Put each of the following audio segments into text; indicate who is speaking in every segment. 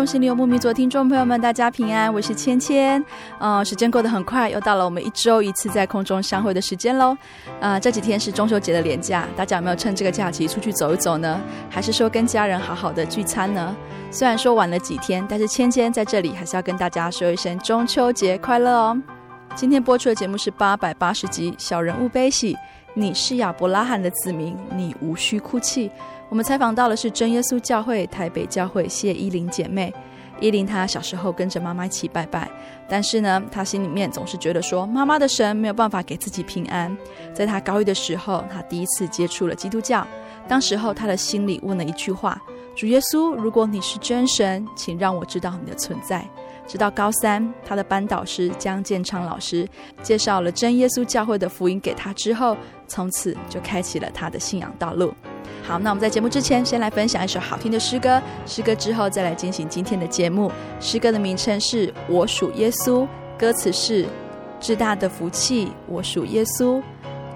Speaker 1: 坐在空中，心有牧民族，听众朋友们，大家平安，我是芊芊。嗯，时间过得很快，又到了我们一周一次在空中相会的时间喽。啊、这几天是中秋节的连假，大家有没有趁这个假期出去走一走呢？还是说跟家人好好的聚餐呢？虽然说晚了几天，但是芊芊在这里还是要跟大家说一声中秋节快乐哦。今天播出的节目是八百八十集《小人物悲喜》，你是亚伯拉罕的子民，你无需哭泣。我们采访到的是真耶稣教会台北教会谢依霖姐妹。依霖她小时候跟着妈妈一起拜拜，但是呢，她心里面总是觉得说，妈妈的神没有办法给自己平安。在她高一的时候，她第一次接触了基督教。当时候，她的心里问了一句话：主耶稣，如果你是真神，请让我知道你的存在。直到高三，她的班导师江建昌老师介绍了真耶稣教会的福音给她之后，从此就开启了她的信仰道路。好，那我们在节目之前，先来分享一首好听的诗歌。诗歌之后，再来进行今天的节目。诗歌的名称是《我属耶稣》，歌词是：至大的福气，我属耶稣，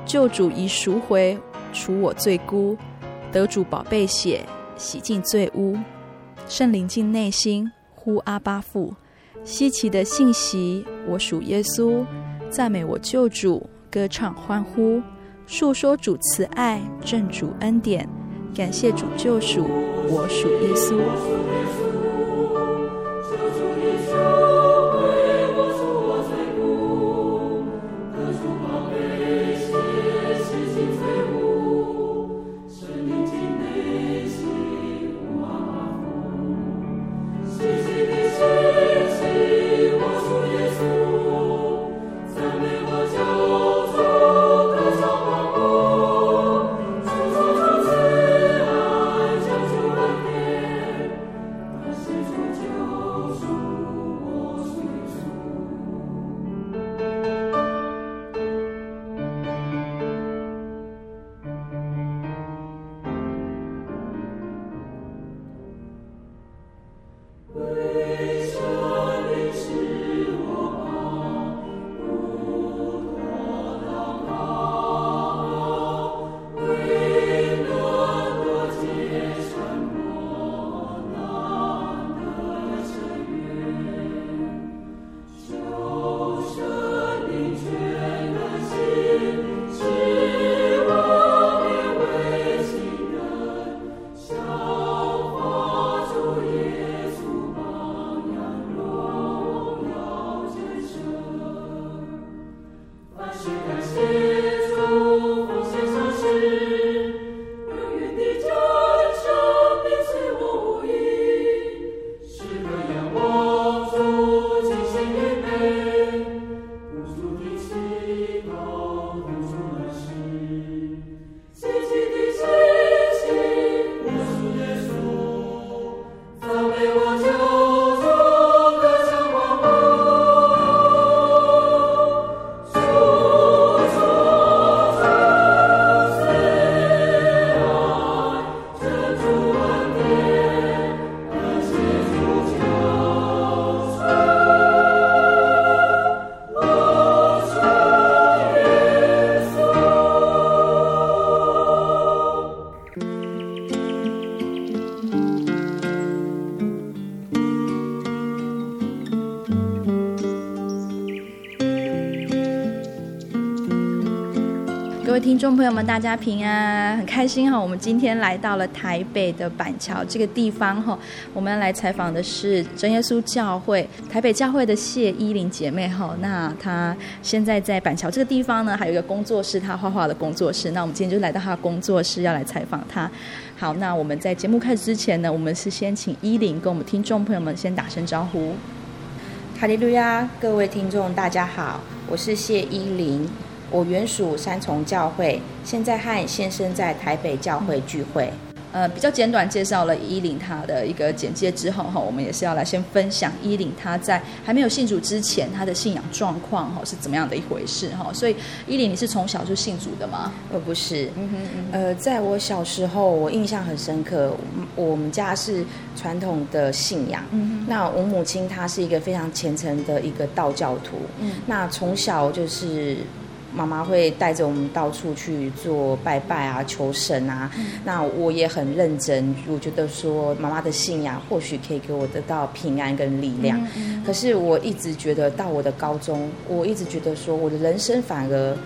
Speaker 1: 救主已赎回，除我罪辜，得主宝贝血，洗净罪污，圣灵进内心，呼阿巴父，稀奇的信息，我属耶稣，赞美我救主，歌唱欢呼。述说主慈爱，证主恩典，感谢主救赎，我属耶稣。各位听众朋友们，大家平安，很开心哈！我们今天来到了台北的板桥这个地方哈，我们要来采访的是真耶稣教会台北教会的谢依琳姐妹哈。那她现在在板桥这个地方呢，还有一个工作室，她画画的工作室。那我们今天就来到她的工作室，要来采访她。好，那我们在节目开始之前呢，我们是先请依琳跟我们听众朋友们先打声招呼。
Speaker 2: 哈利路亚，各位听众大家好，我是谢依琳。我原属三重教会，现在和先生在台北教会聚会。
Speaker 1: 呃，比较简短介绍了伊琳她的一个简介之后哈，我们也是要来先分享伊琳她在还没有信主之前她的信仰状况哈是怎么样的一回事哈。所以伊琳，你是从小就信主的吗？
Speaker 2: 呃，不是，嗯哼嗯哼，呃，在我小时候，我印象很深刻，我们家是传统的信仰，嗯哼，那我母亲她是一个非常虔诚的一个道教徒，嗯，那从小就是。妈妈会带着我们到处去做拜拜啊、求神啊。嗯、那我也很认真，我觉得说妈妈的信仰或许可以给我得到平安跟力量。可是我一直觉得到我的高中，我一直觉得说我的人生反而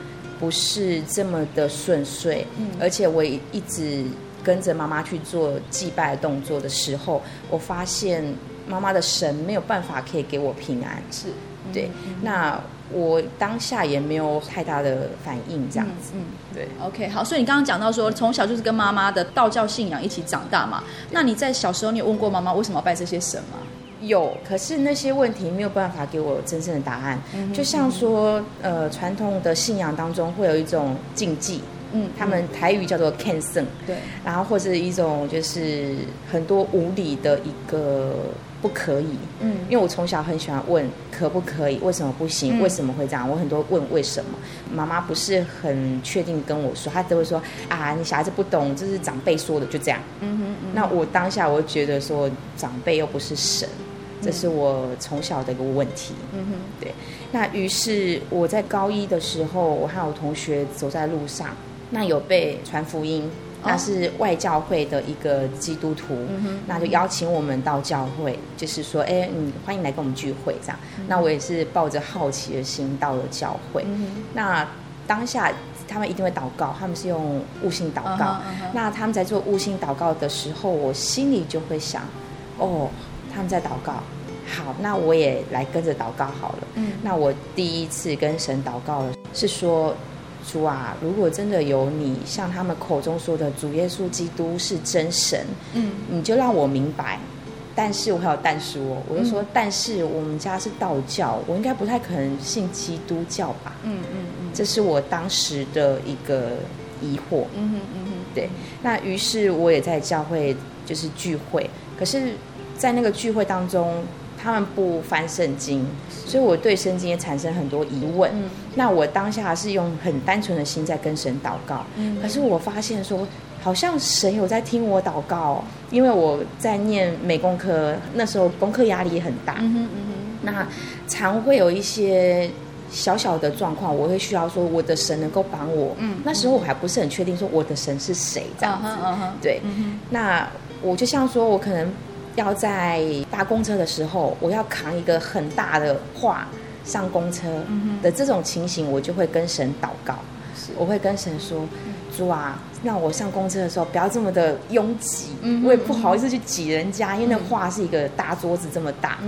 Speaker 2: 不是这么的顺遂。嗯、而且我一直跟着妈妈去做祭拜的动作的时候，我发现妈妈的神没有办法可以给我平安。是，对，嗯、那。我当下也没有太大的反应，这样子。嗯，嗯对。OK，好，所以你刚刚讲到说，从小就是跟妈妈的道教信仰一起长大嘛？那你在小时候，你有问过妈妈为什么要拜这些神吗？有，可是那些问题没有办法给我真正的答案。嗯，就像说，呃，传统的信仰当中会有一种禁忌，嗯，他们台语叫做 “can 僧”，对，然后或者一种就是很多无理的一个。不可以，嗯，因为我从小很喜欢问可不可以，为什么不行，为什么会这样？我很多问为什么，妈妈不是很确定跟我说，她都会说啊，你小孩子不懂，这是长辈说的，就这样。嗯哼，嗯哼，那我当下我觉得说，长辈又不是神，这是我从小的一个问题。嗯哼，对。那于是我在高一的时候，我和我同学走在路上，那有被传福音。那是外教会的一个基督徒，嗯、那就邀请我们到教会，就是说，哎，你欢迎来跟我们聚会这样。嗯、那我也是抱着好奇的心到了教会。嗯、那当下他们一定会祷告，他们是用悟性祷告。Uh uh. 那他们在做悟性祷告的时候，我心里就会想，哦，他们在祷告，好，那我也来跟着祷告好了。嗯、那我第一次跟神祷告了是说。主啊，如果真的有你，像他们口中说的主耶稣基督是真神，嗯，你就让我明白。但是我还有但是我，我就说，嗯、但是我们家是道教，我应该不太可能信基督教吧？嗯嗯嗯，嗯嗯，这是我当时的一个疑惑。嗯哼嗯哼，对。那于是我也在教会就是聚会，可是，在那个聚会当中。他们不翻圣经，所以我对圣经也产生很多疑问。嗯、那我当下是用很单纯的心在跟神祷告，嗯、可是我发现说，好像神有在听我祷告，因为我在念美工科，那时候功课压力也很大。嗯嗯，那常会有一些小小的状况，我会需要说我的神能够帮我。嗯，那时候我还不是很确定说我的神是谁这样子。对，那我就像说我可能。要在搭公车的时候，我要扛一个很大的画上公车的这种情形，我就会跟神祷告。我会跟神说：“主啊，让我上公车的时候不要这么的拥挤，我也不好意思去挤人家，因为那画是一个大桌子这么大。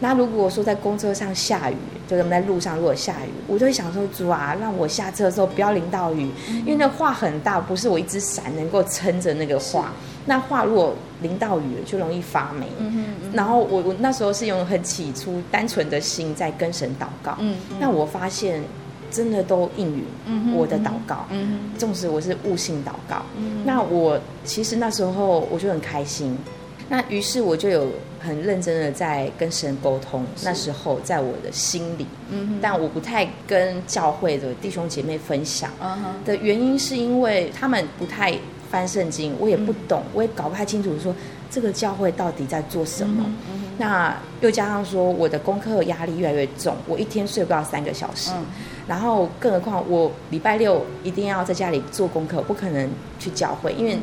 Speaker 2: 那如果说在公车上下雨，就是我们在路上如果下雨，我就会想说：主啊，让我下车的时候不要淋到雨，因为那画很大，不是我一只伞能够撑着那个画。”那画如果淋到雨了，就容易发霉。嗯哼嗯，然后我我那时候是用很起初单纯的心在跟神祷告。嗯，嗯，那我发现真的都应允我的祷告。嗯哼，纵使我是悟性祷告。嗯，那我其实那时候我就很开心。那于是我就有很认真的在跟神沟通。那时候在我的心里，嗯，但我不太跟教会的弟兄姐妹分享。的原因是因为他们不太。翻圣经，我也不懂，我也搞不太清楚说，说这个教会到底在做什么。那又加上说，我的功课压力越来越重，我一天睡不到三个小时。嗯、然后，更何况我礼拜六一定要在家里做功课，不可能去教会，因为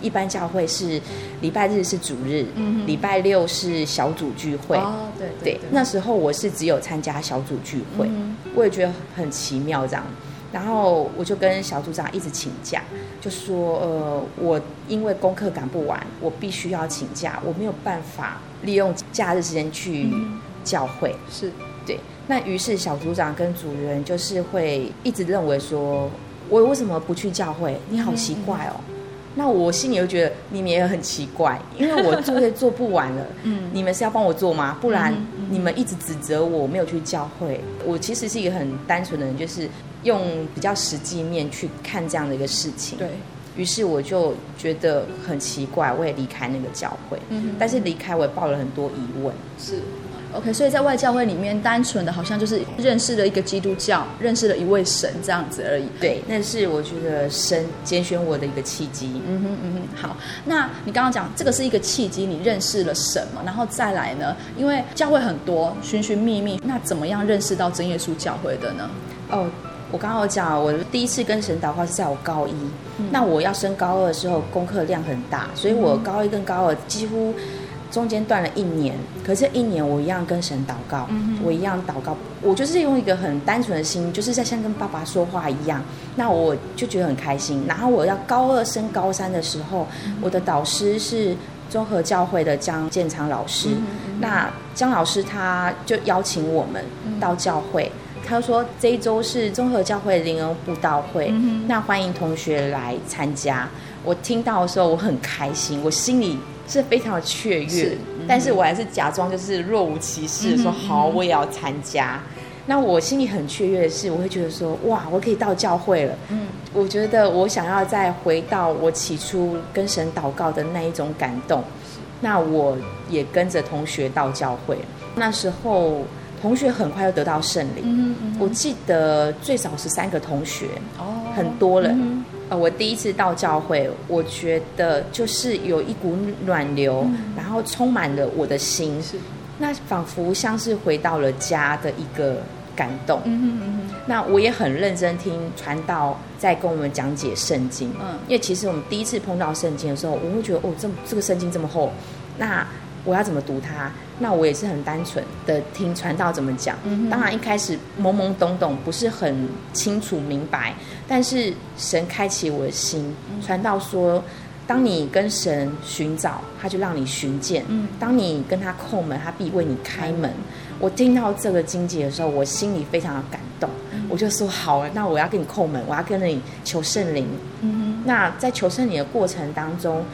Speaker 2: 一般教会是礼拜日是主日，嗯、礼拜六是小组聚会。哦，对对，对，对。那时候我是只有参加小组聚会，嗯、我也觉得很奇妙这样。然后我就跟小组长一直请假，就说呃，我因为功课赶不完，我必须要请假，我没有办法利用假日时间去教会。
Speaker 1: 嗯、是
Speaker 2: 对，那于是小组长跟组员就是会一直认为说，我为什么不去教会？你好奇怪哦。嗯嗯那我心里又觉得你们也很奇怪，因为我作业做不完了，嗯，你们是要帮我做吗？不然你们一直指责我没有去教会。我其实是一个很单纯的人，就是用比较实际面去看这样的一个事情。
Speaker 1: 对，
Speaker 2: 于是我就觉得很奇怪，我也离开那个教会。嗯，但是离开我也抱了很多疑问。
Speaker 1: 是。OK，所以在外教会里面，单纯的好像就是认识了一个基督教，认识了一位神这样子而已。
Speaker 2: 对，那是我觉得神拣选我的一个契机。
Speaker 1: 嗯哼嗯哼，好，那你刚刚讲这个是一个契机，你认识了什么？然后再来呢？因为教会很多，寻寻觅觅，那怎么样认识到真耶稣教会的呢？
Speaker 2: 哦，我刚刚有讲，我第一次跟神祷告是在我高一，嗯、那我要升高二的时候，功课量很大，所以我高一跟高二几乎。中间断了一年，可是，一年我一样跟神祷告，嗯、我一样祷告，我就是用一个很单纯的心，就是在像跟爸爸说话一样。那我就觉得很开心。然后我要高二升高三的时候，嗯、我的导师是综合教会的江建昌老师。嗯嗯、那江老师他就邀请我们到教会，嗯、他说这一周是综合教会灵恩布道会，嗯、那欢迎同学来参加。我听到的时候我很开心，我心里。是非常的雀跃，嗯、但是我还是假装就是若无其事，嗯、说好，我也要参加。嗯、那我心里很雀跃的是，我会觉得说，哇，我可以到教会了。嗯，我觉得我想要再回到我起初跟神祷告的那一种感动。那我也跟着同学到教会，那时候同学很快就得到圣灵。嗯嗯、我记得最少是三个同学，哦，很多人。嗯我第一次到教会，我觉得就是有一股暖流，嗯、然后充满了我的心，是那仿佛像是回到了家的一个感动。嗯哼嗯哼，那我也很认真听传道在跟我们讲解圣经。嗯，因为其实我们第一次碰到圣经的时候，我会觉得哦，这这个圣经这么厚，那。我要怎么读它？那我也是很单纯的听传道怎么讲。嗯、当然一开始懵懵懂懂，不是很清楚明白。但是神开启我的心，传道说：当你跟神寻找，他就让你寻见；嗯、当你跟他叩门，他必为你开门。嗯、我听到这个经节的时候，我心里非常的感动。嗯、我就说：好，那我要跟你叩门，我要跟你求圣灵。嗯、那在求圣灵的过程当中。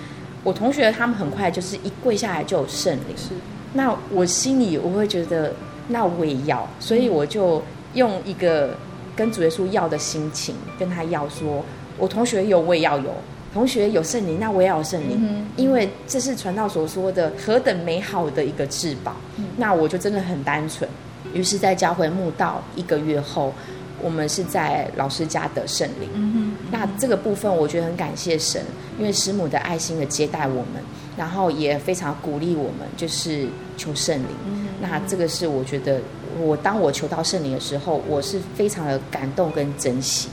Speaker 2: 我同学他们很快就是一跪下来就有圣灵，是。那我心里我会觉得，那我也要，所以我就用一个跟主耶稣要的心情跟他要说，我同学有我也要有，同学有圣灵，那我也要有圣灵，嗯，因为这是传道所说的何等美好的一个至宝。嗯、那我就真的很单纯，于是，在教会墓道一个月后。我们是在老师家得圣灵，那这个部分我觉得很感谢神，因为师母的爱心的接待我们，然后也非常鼓励我们，就是求圣灵。嗯，那这个是我觉得，我当我求到圣灵的时候，我是非常的感动跟珍惜。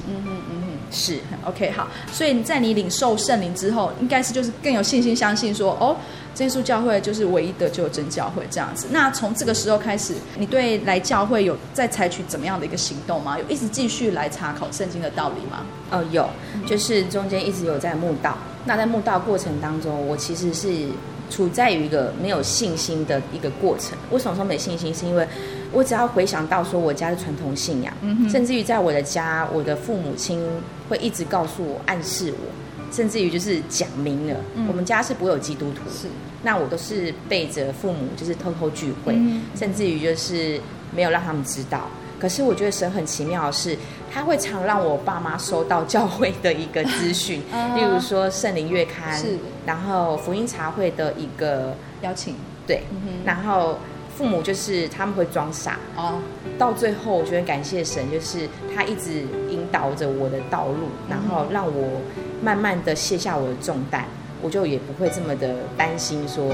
Speaker 2: 是
Speaker 1: OK 好，所以在你领受圣灵之后，应该是就是更有信心相信说哦。真耶稣教会就是唯一的就有真教会这样子。那从这个时候开始，你对来教会有在采取怎么样的一个行动吗？有一直继续来查考圣经的道理吗？
Speaker 2: 哦，有，就是中间一直有在慕道。那在慕道过程当中，我其实是处在于一个没有信心的一个过程。为什么说没信心？是因为我只要回想到说我家的传统信仰，嗯、甚至于在我的家，我的父母亲会一直告诉我、暗示我。甚至于就是讲明了，嗯、我们家是不会有基督徒，是那我都是背着父母，就是偷偷聚会，嗯、甚至于就是没有让他们知道。可是我觉得神很奇妙的是，他会常让我爸妈收到教会的一个资讯，例如说圣灵月刊，是然后福音茶会的一个
Speaker 1: 邀请，
Speaker 2: 对，嗯、然后。父母就是他们会装傻哦，到最后我觉得感谢神，就是他一直引导着我的道路，然后让我慢慢的卸下我的重担，我就也不会这么的担心，说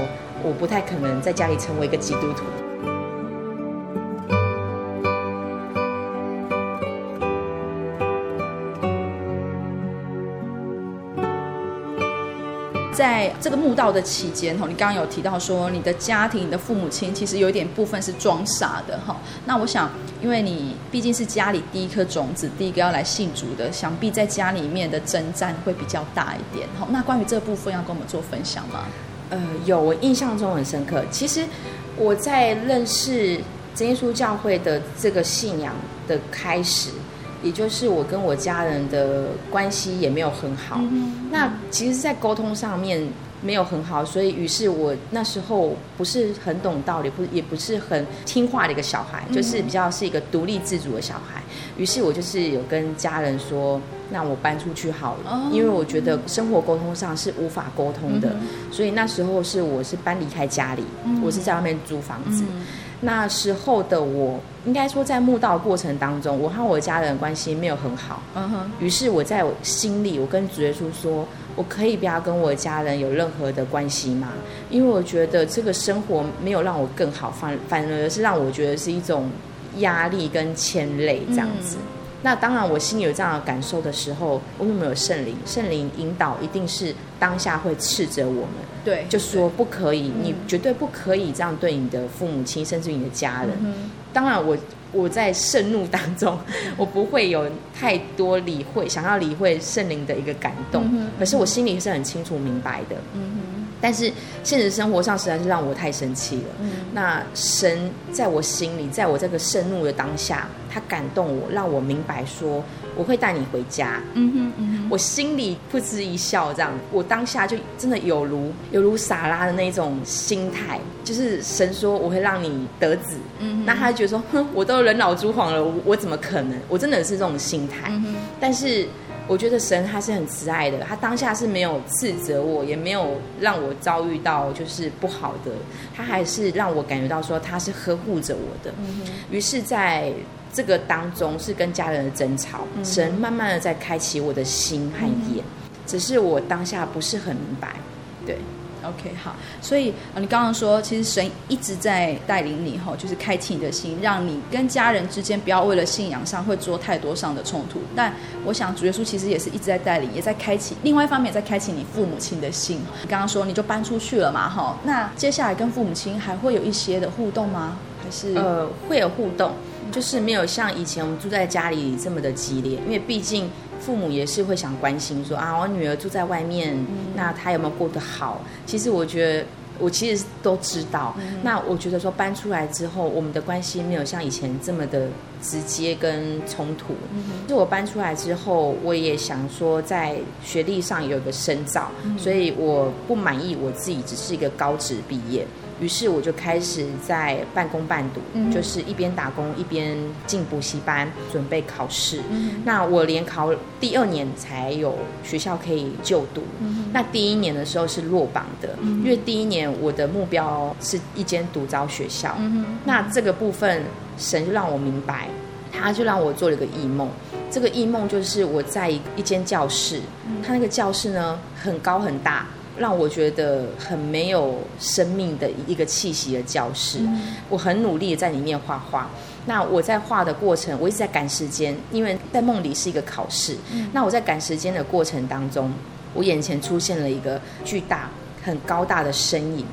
Speaker 2: 我不太可能在家里成为一个基督徒。
Speaker 1: 在这个慕道的期间，哈，你刚刚有提到说你的家庭、你的父母亲其实有一点部分是装傻的，哈。那我想，因为你毕竟是家里第一颗种子，第一个要来信主的，想必在家里面的征战会比较大一点，哈。那关于这部分，要跟我们做分享吗？
Speaker 2: 呃，有，我印象中很深刻。其实我在认识真耶稣教会的这个信仰的开始。也就是我跟我家人的关系也没有很好，嗯、那其实，在沟通上面没有很好，所以于是我那时候不是很懂道理，不也不是很听话的一个小孩，嗯、就是比较是一个独立自主的小孩。于是我就是有跟家人说，那我搬出去好了，哦、因为我觉得生活沟通上是无法沟通的，嗯、所以那时候是我是搬离开家里，嗯、我是在外面租房子。嗯那时候的我，应该说在墓道过程当中，我和我家人的关系没有很好。嗯哼。于是我在我心里，我跟主耶稣说，我可以不要跟我家人有任何的关系吗？因为我觉得这个生活没有让我更好，反反而是让我觉得是一种压力跟牵累这样子。嗯那当然，我心里有这样的感受的时候，我有没有圣灵？圣灵引导一定是当下会斥责我们，
Speaker 1: 对，
Speaker 2: 就说不可以，你绝对不可以这样对你的父母亲，甚至你的家人。嗯、当然我，我我在盛怒当中，我不会有太多理会，想要理会圣灵的一个感动。嗯、可是我心里是很清楚明白的。嗯哼但是现实生活上实在是让我太生气了。嗯，那神在我心里，在我这个盛怒的当下，他感动我，让我明白说我会带你回家。嗯哼，嗯哼，我心里噗嗤一笑，这样，我当下就真的有如有如撒拉的那种心态，就是神说我会让你得子。嗯哼，那他就觉得说，哼，我都人老珠黄了，我，我怎么可能？我真的是这种心态。嗯哼，但是。我觉得神他是很慈爱的，他当下是没有斥责我，也没有让我遭遇到就是不好的，他还是让我感觉到说他是呵护着我的。嗯。于是在这个当中是跟家人的争吵，嗯。神慢慢的在开启我的心和眼，嗯。只是我当下不是很明白，对。
Speaker 1: OK，好，所以啊，你刚刚说，其实神一直在带领你，哈，就是开启你的心，让你跟家人之间不要为了信仰上会做太多上的冲突。但我想，主耶稣其实也是一直在带领，也在开启。另外一方面，也在开启你父母亲的心。你刚刚说你就搬出去了嘛，哈，那接下来跟父母亲还会有一些的互动吗？还是
Speaker 2: 呃，会有互动，就是没有像以前我们住在家里这么的激烈，因为毕竟。父母也是会想关心说啊，我女儿住在外面，嗯、那她有没有过得好？其实我觉得，我其实都知道。嗯、那我觉得说搬出来之后，我们的关系没有像以前这么的直接跟冲突。嗯、哼就我搬出来之后，我也想说在学历上有一个深造，嗯、所以我不满意我自己只是一个高职毕业。于是我就开始在半工半读，嗯、就是一边打工一边进补习班准备考试。嗯、那我连考第二年才有学校可以就读。嗯、那第一年的时候是落榜的，嗯、因为第一年我的目标是一间独招学校。嗯、那这个部分神就让我明白，他就让我做了一个异梦。这个异梦就是我在一间教室，嗯、他那个教室呢很高很大。让我觉得很没有生命的一个气息的教室，嗯、我很努力在里面画画。那我在画的过程，我一直在赶时间，因为在梦里是一个考试。嗯、那我在赶时间的过程当中，我眼前出现了一个巨大、很高大的身影，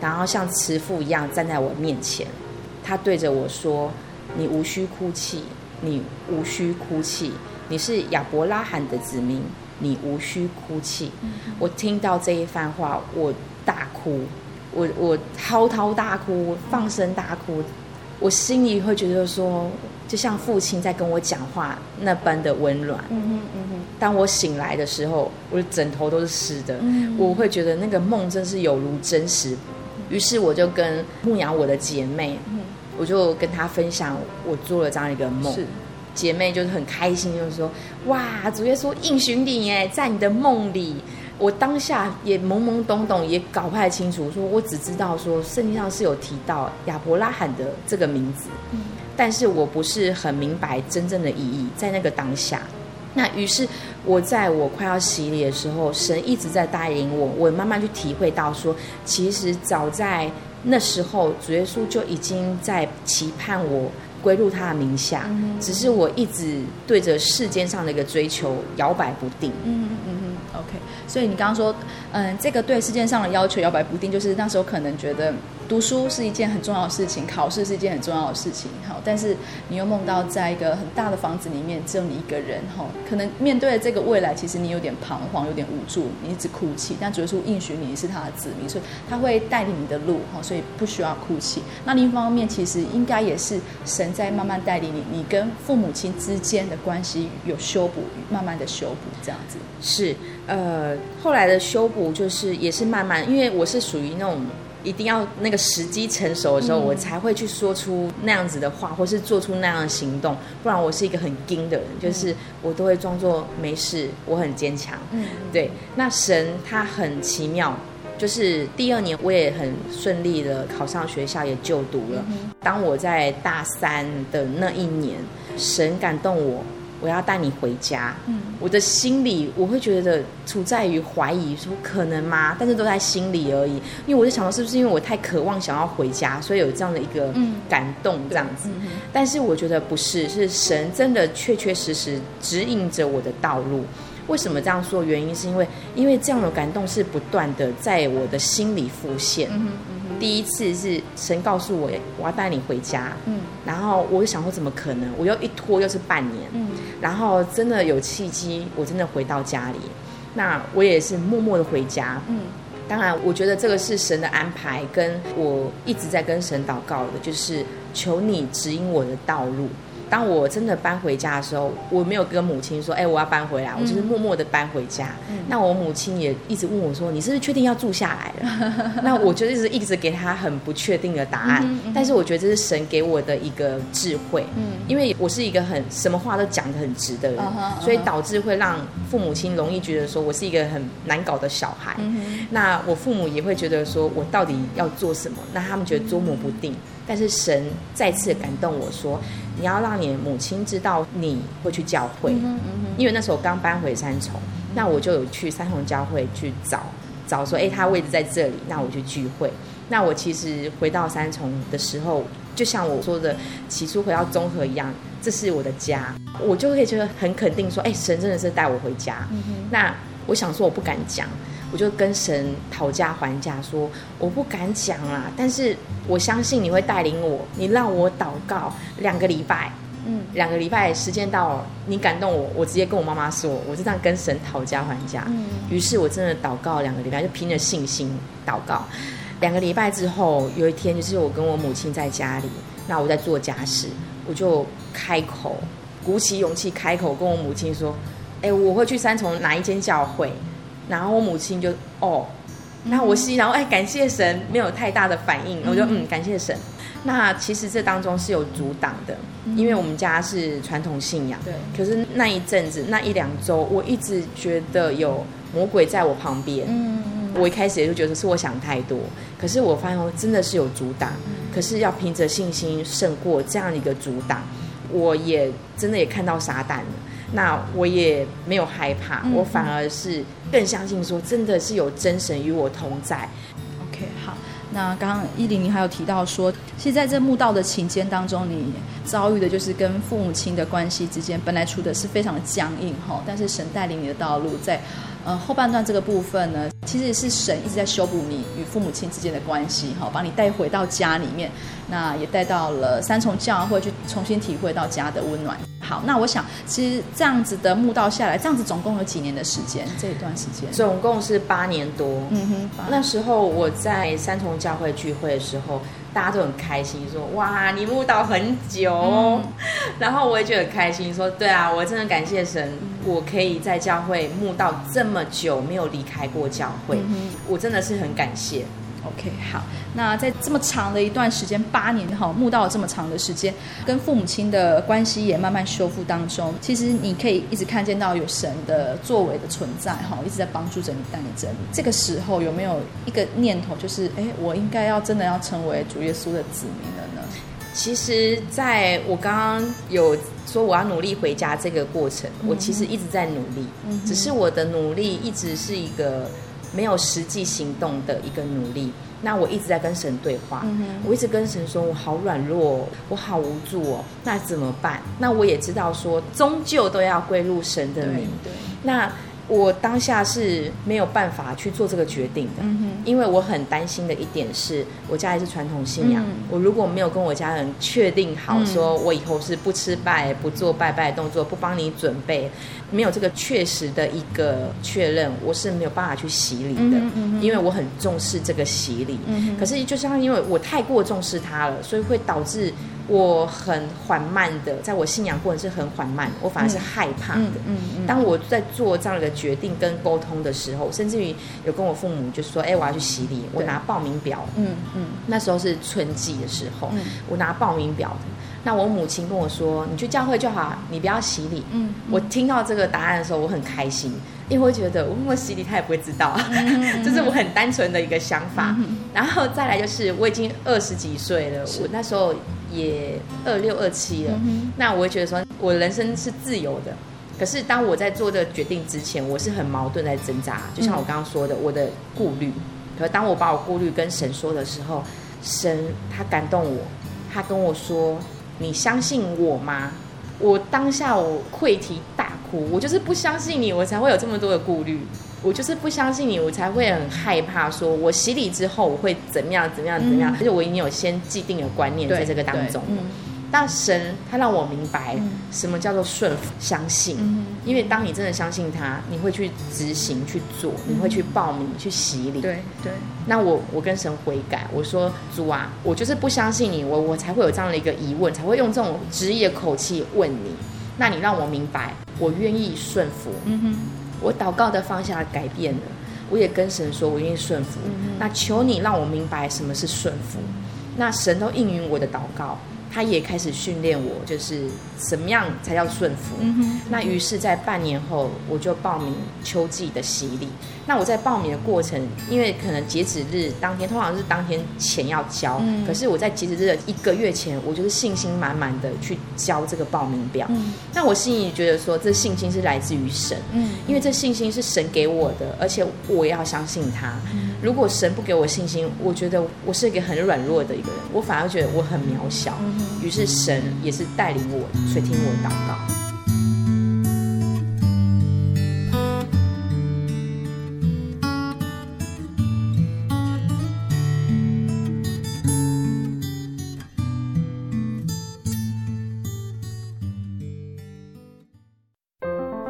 Speaker 2: 然后像慈父一样站在我面前。他对着我说：“你无需哭泣，你无需哭泣，你是亚伯拉罕的子民。”你无需哭泣。嗯、我听到这一番话，我大哭，我我嚎啕大哭，放声大哭。我心里会觉得说，就像父亲在跟我讲话那般的温暖。嗯哼嗯哼，当我醒来的时候，我的枕头都是湿的。嗯、我会觉得那个梦真是有如真实。于是我就跟牧羊我的姐妹，嗯、我就跟她分享我做了这样一个梦。姐妹就是很开心，就是说，哇，主耶稣应许你耶，在你的梦里，我当下也懵懵懂懂，也搞不太清楚，说我只知道说圣经上是有提到亚伯拉罕的这个名字，嗯、但是我不是很明白真正的意义，在那个当下，那于是我在我快要洗礼的时候，神一直在带领我，我慢慢去体会到说，其实早在那时候，主耶稣就已经在期盼我。归入他的名下，嗯、只是我一直对着世间上的一个追求摇摆不定。
Speaker 1: 嗯嗯嗯嗯 OK，所以你刚刚说，嗯，这个对世界上的要求摇摆不定，就是那时候可能觉得读书是一件很重要的事情，考试是一件很重要的事情，好，但是你又梦到在一个很大的房子里面只有你一个人，哈，可能面对这个未来，其实你有点彷徨，有点无助，你一直哭泣。但主耶稣应许你是他的子民，所以他会带领你的路，哈，所以不需要哭泣。那另一方面，其实应该也是神在慢慢带领你，你跟父母亲之间的关系有修补，慢慢的修补，这样子
Speaker 2: 是。呃，后来的修补就是也是慢慢，因为我是属于那种一定要那个时机成熟的时候，嗯、我才会去说出那样子的话，或是做出那样的行动，不然我是一个很硬的人，就是我都会装作没事，我很坚强。嗯，对。那神他很奇妙，就是第二年我也很顺利的考上学校，也就读了。嗯、当我在大三的那一年，神感动我。我要带你回家。嗯，我的心里我会觉得处在于怀疑，说可能吗？但是都在心里而已。因为我就想到，是不是因为我太渴望想要回家，所以有这样的一个感动这样子？嗯、但是我觉得不是，是神真的确确实实指引着我的道路。为什么这样说？原因是因为，因为这样的感动是不断的在我的心里浮现。嗯第一次是神告诉我，我要带你回家。嗯，然后我就想说，怎么可能？我又一拖又是半年。嗯，然后真的有契机，我真的回到家里。那我也是默默的回家。嗯，当然，我觉得这个是神的安排，跟我一直在跟神祷告的，就是求你指引我的道路。当我真的搬回家的时候，我没有跟母亲说：“哎，我要搬回来。”我就是默默的搬回家。嗯、那我母亲也一直问我说：“你是不是确定要住下来了？” 那我就一直一直给她很不确定的答案。嗯嗯、但是我觉得这是神给我的一个智慧，嗯、因为我是一个很什么话都讲的很直的人，所以导致会让父母亲容易觉得说我是一个很难搞的小孩。嗯、那我父母也会觉得说我到底要做什么？那他们觉得捉摸不定。嗯但是神再次感动我说，你要让你母亲知道你会去教会，嗯嗯、因为那时候刚搬回三重，那我就有去三重教会去找找说，哎，他位置在这里，那我去聚会。那我其实回到三重的时候，就像我说的，起初回到中和一样，这是我的家，我就会觉得很肯定说，哎，神真的是带我回家。嗯、那我想说，我不敢讲。我就跟神讨价还价，说我不敢讲啦，但是我相信你会带领我。你让我祷告两个礼拜，嗯，两个礼拜时间到了，你感动我，我直接跟我妈妈说，我就这样跟神讨价还价。嗯，于是我真的祷告两个礼拜，就凭着信心祷告。两个礼拜之后，有一天就是我跟我母亲在家里，那我在做家事，我就开口，鼓起勇气开口跟我母亲说：“哎，我会去三重哪一间教会？”然后我母亲就哦，然后我心然后哎，感谢神，没有太大的反应，我就嗯，感谢神。那其实这当中是有阻挡的，因为我们家是传统信仰，对。可是那一阵子那一两周，我一直觉得有魔鬼在我旁边。嗯嗯。我一开始也就觉得是我想太多，可是我发现我真的是有阻挡，可是要凭着信心胜过这样一个阻挡。我也真的也看到撒旦了。那我也没有害怕，嗯、我反而是更相信说，真的是有真神与我同在。
Speaker 1: OK，好。那刚刚伊琳你还有提到说，其实在这墓道的期间当中，你遭遇的就是跟父母亲的关系之间本来处的是非常的僵硬哈，但是神带领你的道路在。呃，后半段这个部分呢，其实是神一直在修补你与父母亲之间的关系，哈，把你带回到家里面，那也带到了三重教会去重新体会到家的温暖。好，那我想，其实这样子的墓道下来，这样子总共有几年的时间？这一段时间
Speaker 2: 总共是八年多。嗯哼，那时候我在三重教会聚会的时候。大家都很开心，说哇，你慕道很久，嗯、然后我也觉得很开心，说对啊，我真的感谢神，我可以在教会慕道这么久，没有离开过教会，嗯、我真的是很感谢。
Speaker 1: OK，好，那在这么长的一段时间，八年哈，慕道这么长的时间，跟父母亲的关系也慢慢修复当中，其实你可以一直看见到有神的作为的存在哈，一直在帮助着你，带领着你。这个时候有没有一个念头，就是哎，我应该要真的要成为主耶稣的子民了呢？
Speaker 2: 其实，在我刚刚有说我要努力回家这个过程，我其实一直在努力，嗯、只是我的努力一直是一个。没有实际行动的一个努力，那我一直在跟神对话，嗯、我一直跟神说，我好软弱，我好无助哦，那怎么办？那我也知道说，终究都要归入神的名。对，对那。我当下是没有办法去做这个决定的，嗯、因为我很担心的一点是，我家里是传统信仰，嗯、我如果没有跟我家人确定好，说我以后是不吃拜、不做拜拜动作、不帮你准备，没有这个确实的一个确认，我是没有办法去洗礼的，因为我很重视这个洗礼。嗯、可是就像因为我太过重视它了，所以会导致。我很缓慢的，在我信仰过程是很缓慢，我反而是害怕的。嗯嗯嗯、当我在做这样的决定跟沟通的时候，甚至于有跟我父母就说：“哎，我要去洗礼。”我拿报名表。嗯嗯。嗯那时候是春季的时候，嗯、我拿报名表。那我母亲跟我说：“你去教会就好，你不要洗礼。嗯”嗯。我听到这个答案的时候，我很开心。因为我觉得，我问洗礼他也不会知道，这是我很单纯的一个想法。然后再来就是，我已经二十几岁了，我那时候也二六二七了。那我会觉得说，我人生是自由的。可是当我在做这个决定之前，我是很矛盾在挣扎。就像我刚刚说的，我的顾虑。可是当我把我顾虑跟神说的时候，神他感动我，他跟我说：“你相信我吗？”我当下我溃堤大哭，我就是不相信你，我才会有这么多的顾虑。我就是不相信你，我才会很害怕，说我洗礼之后我会怎么样怎么样怎么样，而且我已经有先既定的观念在这个当中。但神他让我明白什么叫做顺服、相信，因为当你真的相信他，你会去执行去做，你会去报名去洗礼。对对。那我我跟神悔改，我说主啊，我就是不相信你，我我才会有这样的一个疑问，才会用这种质疑的口气问你。那你让我明白，我愿意顺服。嗯哼。我祷告的方向改变了，我也跟神说，我愿意顺服。那求你让我明白什么是顺服。那神都应允我的祷告。他也开始训练我，就是什么样才叫顺服。嗯、那于是，在半年后，我就报名秋季的洗礼。那我在报名的过程，因为可能截止日当天，通常是当天前要交。嗯、可是我在截止日的一个月前，我就是信心满满的去交这个报名表。嗯、那我心里觉得说，这信心是来自于神。嗯、因为这信心是神给我的，而且我也要相信他。嗯、如果神不给我信心，我觉得我是一个很软弱的一个人，我反而觉得我很渺小。嗯于是神也是带领我垂听我的祷告。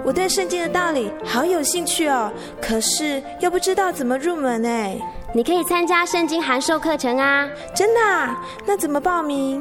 Speaker 3: 我对圣经的道理好有兴趣哦，可是又不知道怎么入门哎。
Speaker 4: 你可以参加圣经函授课程啊！
Speaker 3: 真的啊？那怎么报名？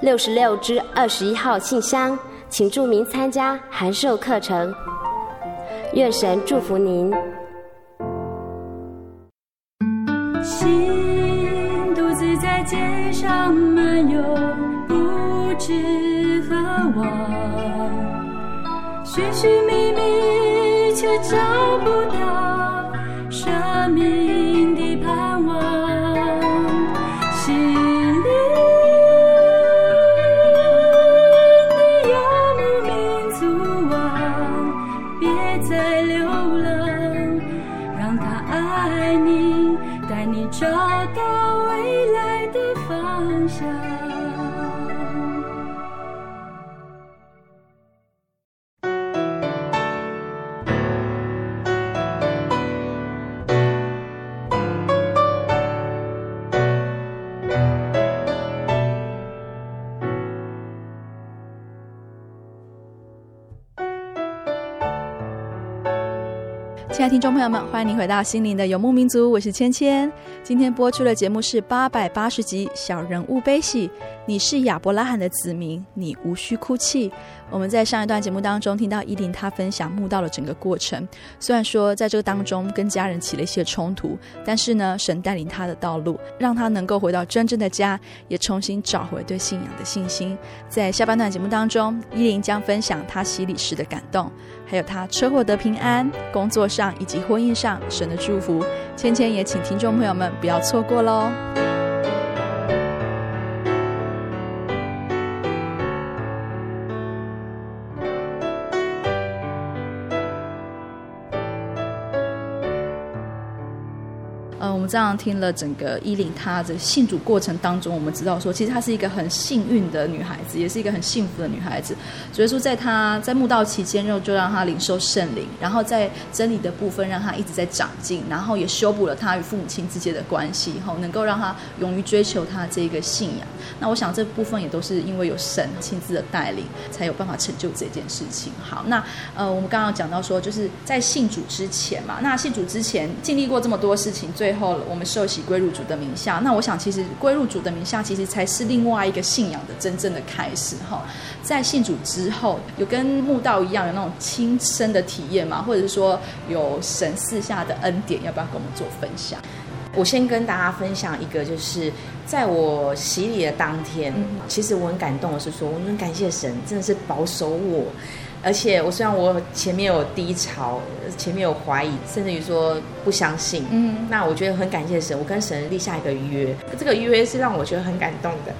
Speaker 4: 六十六之二十一号信箱，请注明参加函授课程。愿神祝福您。
Speaker 5: 心独自在街上漫游，不知何往，寻寻觅觅却找不到
Speaker 1: 朋友们，欢迎您回到心灵的游牧民族，我是芊芊。今天播出的节目是八百八十集《小人物悲喜》，你是亚伯拉罕的子民，你无需哭泣。我们在上一段节目当中听到伊琳她分享墓道的整个过程，虽然说在这个当中跟家人起了一些冲突，但是呢，神带领她的道路，让她能够回到真正的家，也重新找回对信仰的信心。在下半段节目当中，伊琳将分享她洗礼时的感动，还有他车祸得平安、工作上以及婚姻上神的祝福。芊芊也请听众朋友们不要错过喽。呃，我们这样听了整个伊琳她的信主过程当中，我们知道说，其实她是一个很幸运的女孩子，也是一个很幸福的女孩子。所以说，在她在慕道期间，就就让她领受圣灵，然后在真理的部分，让她一直在长进，然后也修补了她与父母亲之间的关系，以后能够让她勇于追求她这个信仰。那我想这部分也都是因为有神亲自的带领，才有办法成就这件事情。好，那呃，我们刚刚讲到说，就是在信主之前嘛，那信主之前经历过这么多事情，最后。我们受洗归入主的名下，那我想其实归入主的名下，其实才是另外一个信仰的真正的开始哈。在信主之后，有跟慕道一样有那种亲身的体验吗？或者是说有神赐下的恩典，要不要跟我们做分享？
Speaker 2: 我先跟大家分享一个，就是在我洗礼的当天，嗯、其实我很感动的是说，我很感谢神，真的是保守我。而且我虽然我前面有低潮，前面有怀疑，甚至于说不相信，嗯，那我觉得很感谢神，我跟神立下一个约，这个约是让我觉得很感动的。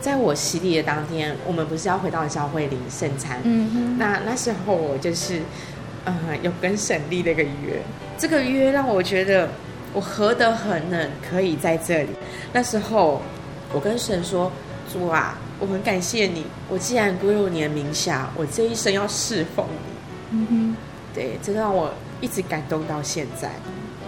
Speaker 2: 在我洗礼的当天，我们不是要回到教会领圣餐，嗯哼，那那时候我就是，呃，有跟神立了一个约，这个约让我觉得我何德何能可以在这里。那时候我跟神说，主啊。我很感谢你，我既然归入你的名下，我这一生要侍奉你。嗯哼，对，这让我一直感动到现在。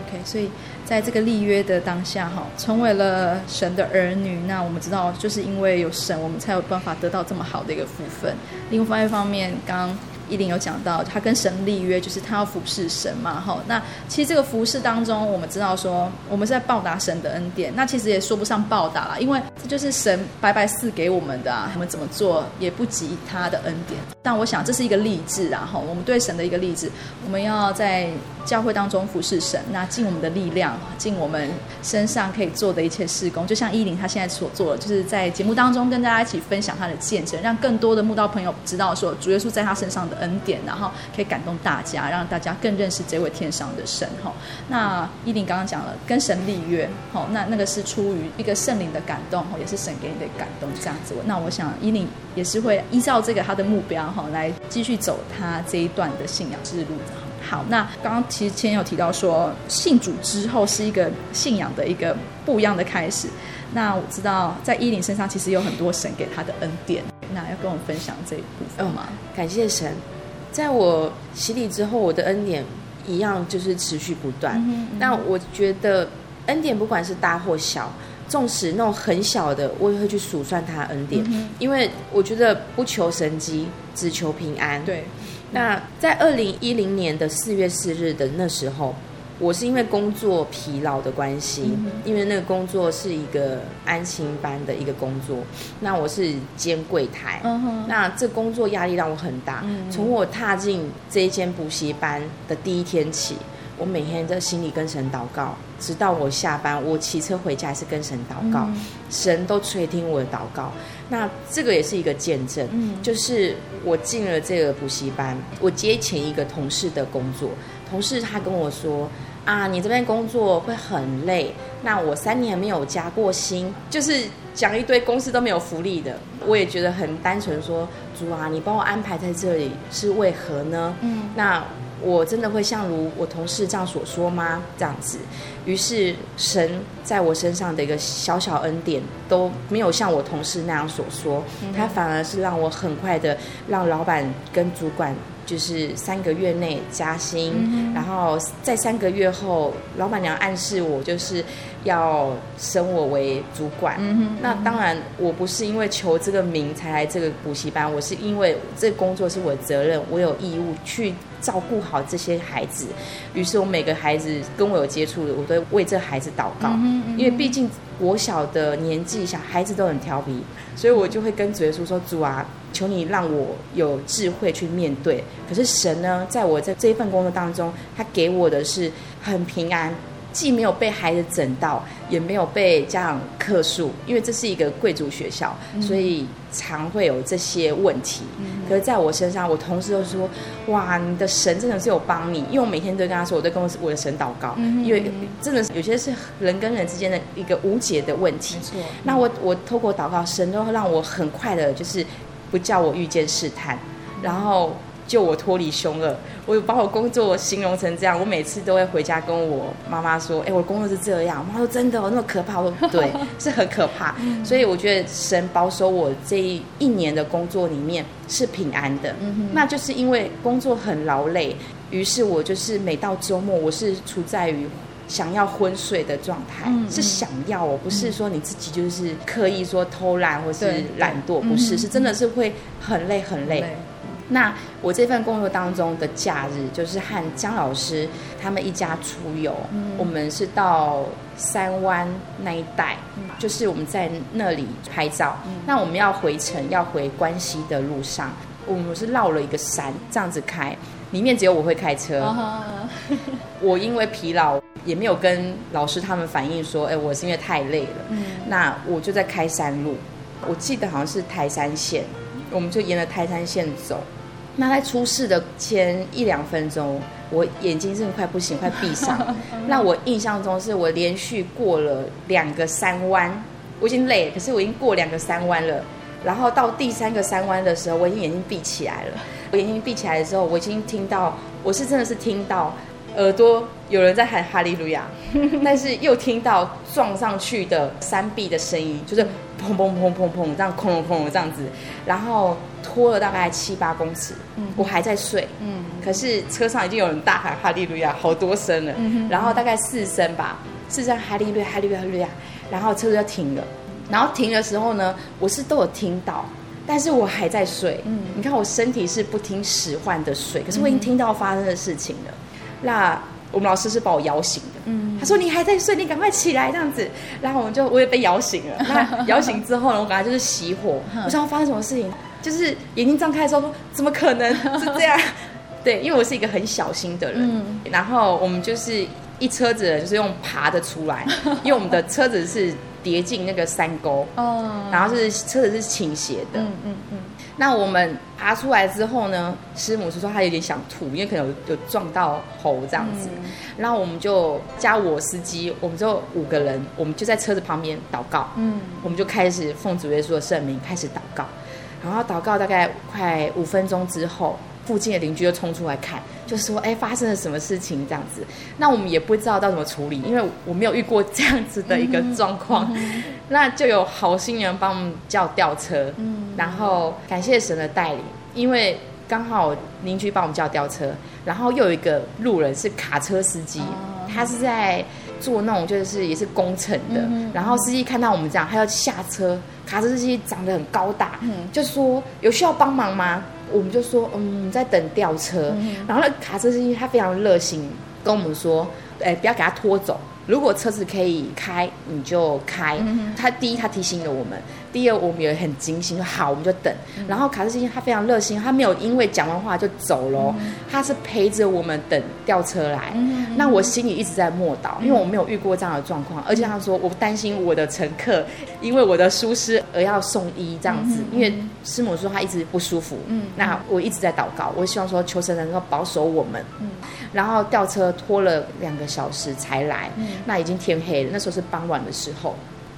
Speaker 1: OK，所以在这个立约的当下，哈，成为了神的儿女。那我们知道，就是因为有神，我们才有办法得到这么好的一个福分。另外一方面，刚刚。伊琳有讲到，他跟神立约，就是他要服侍神嘛，哈。那其实这个服侍当中，我们知道说，我们是在报答神的恩典。那其实也说不上报答啦，因为这就是神白白赐给我们的啊，我们怎么做也不及他的恩典。但我想这是一个励志啊，哈，我们对神的一个励志，我们要在教会当中服侍神，那尽我们的力量，尽我们身上可以做的一切事工，就像伊琳她现在所做的，就是在节目当中跟大家一起分享她的见证，让更多的慕道朋友知道说主耶稣在他身上的恩典，然后可以感动大家，让大家更认识这位天上的神。哈，那伊琳刚刚讲了跟神立约，哈，那那个是出于一个圣灵的感动，也是神给你的感动，这样子。那我想伊琳也是会依照这个他的目标，哈，来继续走他这一段的信仰之路。好，那刚刚其实前有提到说，信主之后是一个信仰的一个不一样的开始。那我知道在伊琳身上其实有很多神给他的恩典，那要跟我分享这一部分吗？
Speaker 2: 哦，感谢神，在我洗礼之后，我的恩典一样就是持续不断。嗯嗯，那我觉得恩典不管是大或小，纵使那种很小的，我也会去数算他的恩典，嗯，因为我觉得不求神机，只求平安。
Speaker 1: 对。
Speaker 2: 那在二零一零年的四月四日的那时候，我是因为工作疲劳的关系，嗯、因为那个工作是一个安心班的一个工作，那我是兼柜台，嗯，那这工作压力让我很大。嗯、从我踏进这一间补习班的第一天起，我每天在心里跟神祷告，直到我下班，我骑车回家还是跟神祷告，嗯、神都垂听我的祷告。那这个也是一个见证，嗯，就是我进了这个补习班，我接前一个同事的工作，同事他跟我说啊，你这边工作会很累，那我三年没有加过薪，就是讲一堆公司都没有福利的，我也觉得很单纯说，主啊，你帮我安排在这里是为何呢？嗯，那。我真的会像如我同事这样所说吗？这样子，于是神在我身上的一个小小恩典都没有像我同事那样所说，他反而是让我很快的让老板跟主管就是三个月内加薪，嗯、然后在三个月后，老板娘暗示我就是要升我为主管。嗯、那当然，我不是因为求这个名才来这个补习班，我是因为这个工作是我的责任，我有义务去照顾好这些孩子。于是我每个孩子跟我有接触的，我都为这孩子祷告，嗯嗯、因为毕竟我小的年纪，小孩子都很调皮，所以我就会跟主耶稣说：“主啊。”求你让我有智慧去面对。可是神呢，在我在这一份工作当中，他给我的是很平安，既没有被孩子整到，也没有被家长克诉，因为这是一个贵族学校，所以常会有这些问题。嗯、可是在我身上，我同事都说：“哇，你的神真的是有帮你。”因为我每天都跟他说，我都跟我的神祷告，嗯、因为真的是有些是人跟人之间的一个无解的问题。没错。那我我透过祷告，神都让我很快的，就是。不叫我遇见试探，然后救我脱离凶恶。我有把我工作形容成这样，我每次都会回家跟我妈妈说：“哎，我的工作是这样。”我妈说：“真的哦，那么可怕？”我说：“ 对，是很可怕。”所以我觉得神保守我这一年的工作里面是平安的。那就是因为工作很劳累，于是我就是每到周末，我是处在于。想要昏睡的状态、嗯、是想要哦，不是说你自己就是刻意说偷懒或是懒惰，不是，是真的是会很累很累。累那我这份工作当中的假日，就是和江老师他们一家出游，嗯、我们是到三湾那一带，嗯、就是我们在那里拍照。嗯、那我们要回程要回关西的路上，我们是绕了一个山这样子开，里面只有我会开车，哦、我因为疲劳。也没有跟老师他们反映说，哎，我是因为太累了。嗯，那我就在开山路，我记得好像是台山线，我们就沿着台山线走。那在出事的前一两分钟，我眼睛真的快不行，快闭上。那我印象中是我连续过了两个三弯，我已经累了，可是我已经过两个三弯了。然后到第三个三弯的时候，我已经眼睛闭起来了。我眼睛闭起来的时候，我已经听到，我是真的是听到。耳朵有人在喊哈利路亚，但是又听到撞上去的山壁的声音，就是砰砰砰砰砰这样，哐隆哐隆这样子，然后拖了大概七八公尺，我还在睡，可是车上已经有人大喊哈利路亚好多声了，然后大概四声吧，四声哈利路亚哈利路亚哈利路亚，然后车子就停了，然后停的时候呢，我是都有听到，但是我还在睡，你看我身体是不听使唤的睡，可是我已经听到发生的事情了。那我们老师是把我摇醒的，嗯，他说你还在睡，你赶快起来这样子。然后我就我也被摇醒了。那摇醒之后呢，我赶快就是熄火。我想要发生什么事情，就是眼睛张开的时候说怎么可能是这样？对，因为我是一个很小心的人。嗯，然后我们就是一车子人就是用爬的出来，因为我们的车子是跌进那个山沟，哦，然后是车子是倾斜的，嗯嗯嗯。那我们爬出来之后呢，师母是说她有点想吐，因为可能有有撞到头这样子。嗯、然后我们就加我司机，我们就五个人，我们就在车子旁边祷告。嗯，我们就开始奉主耶稣的圣名开始祷告，然后祷告大概快五分钟之后。附近的邻居就冲出来看，就说：“哎，发生了什么事情？”这样子，那我们也不知道到怎么处理，因为我没有遇过这样子的一个状况。那就有好心人帮我们叫吊车，嗯、然后感谢神的带领，因为刚好邻居帮我们叫吊车，然后又有一个路人是卡车司机，哦、他是在做那种就是也是工程的，嗯、然后司机看到我们这样，他要下车，卡车司机长得很高大，嗯、就说：“有需要帮忙吗？”我们就说，嗯，在等吊车，嗯、然后那卡车司机他非常热心，跟我们说，哎，不要给他拖走。如果车子可以开，你就开。嗯、他第一，他提醒了我们；第二，我们也很精心说好，我们就等。嗯、然后卡车司机他非常热心，他没有因为讲完话就走了，嗯、他是陪着我们等吊车来。嗯、那我心里一直在默祷，因为我没有遇过这样的状况，而且他说我担心我的乘客因为我的疏失而要送医这样子，嗯、因为师母说他一直不舒服。嗯，那我一直在祷告，我希望说求神能够保守我们。嗯，然后吊车拖了两个小时才来。嗯那已经天黑了，那时候是傍晚的时候。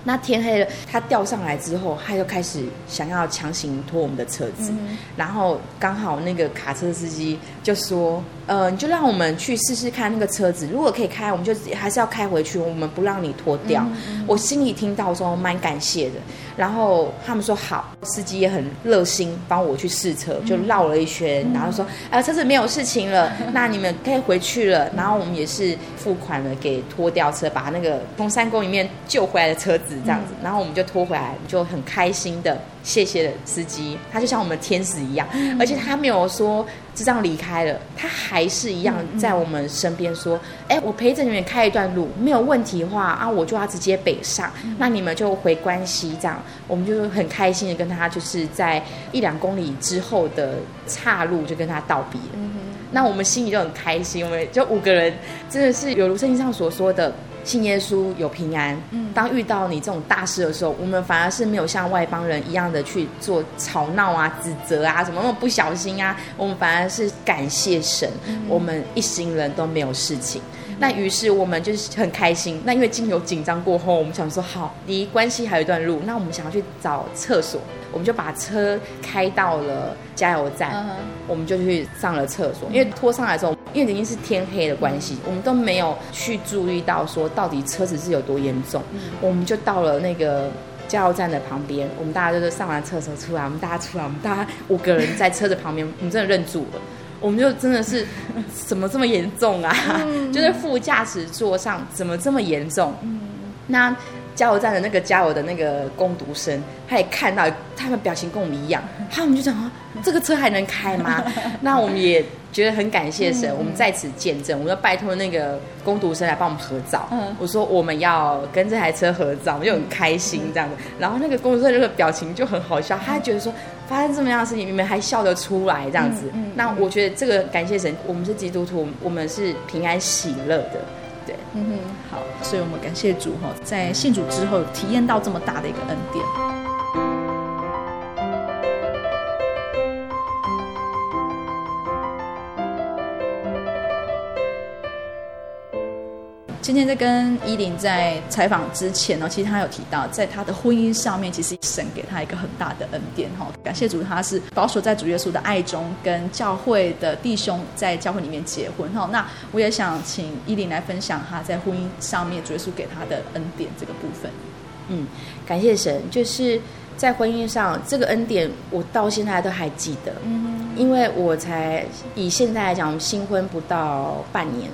Speaker 2: 那天黑了，他吊上来之后，他就开始想要强行拖我们的车子，嗯、然后刚好那个卡车司机就说：“呃，你就让我们去试试看那个车子，如果可以开，我们就还是要开回去，我们不让你拖掉。嗯嗯”我心里听到说蛮感谢的，然后他们说好，司机也很热心帮我去试车，就绕了一圈，嗯、然后说：“啊、呃，车子没有事情了，那你们可以回去了。”然后我们也是付款了给拖吊车，把那个从山沟里面救回来的车子。这样子，然后我们就拖回来，就很开心的谢谢了司机，他就像我们天使一样，而且他没有说就这样离开了，他还是一样在我们身边说，哎，我陪着你们开一段路，没有问题的话啊，我就要直接北上，那你们就回关西这样，我们就很开心的跟他就是在一两公里之后的岔路就跟他道别，那我们心里就很开心，我们就五个人真的是有如圣经上所说的。信耶稣有平安。当遇到你这种大事的时候，我们反而是没有像外邦人一样的去做吵闹啊、指责啊，什么那么不小心啊。我们反而是感谢神，我们一行人都没有事情。那于是我们就是很开心。那因为经由紧张过后，我们想说好，离关系还有一段路，那我们想要去找厕所，我们就把车开到了加油站，uh huh. 我们就去上了厕所。因为拖上来的时候，因为已经是天黑的关系，我们都没有去注意到说到底车子是有多严重。Uh huh. 我们就到了那个加油站的旁边，我们大家就是上完厕所出来，我们大家出来，我们大家五个人在车子旁边，我们真的认住了。我们就真的是怎么这么严重啊？嗯、就是副驾驶座上怎么这么严重？嗯、那加油站的那个加油的那个工读生，他也看到，他们表情跟我们一样，他们就讲啊，这个车还能开吗？那我们也觉得很感谢神，嗯、我们在此见证，我们要拜托那个工读生来帮我们合照。嗯、我说我们要跟这台车合照，我们就很开心这样子。然后那个工读生那个表情就很好笑，他还觉得说。发生这么样的事情，你们还笑得出来这样子？嗯嗯、那我觉得这个感谢神，我们是基督徒，我们是平安喜乐的，对，
Speaker 1: 嗯哼，好，所以我们感谢主哈，在信主之后体验到这么大的一个恩典。今天在跟伊琳在采访之前呢，其实他有提到，在他的婚姻上面，其实神给他一个很大的恩典哈。感谢主，他是保守在主耶稣的爱中，跟教会的弟兄在教会里面结婚哈。那我也想请伊琳来分享他在婚姻上面主耶稣给他的恩典这个部分。
Speaker 2: 嗯，感谢神，就是。在婚姻上，这个恩典我到现在都还记得，因为我才以现在来讲，我们新婚不到半年，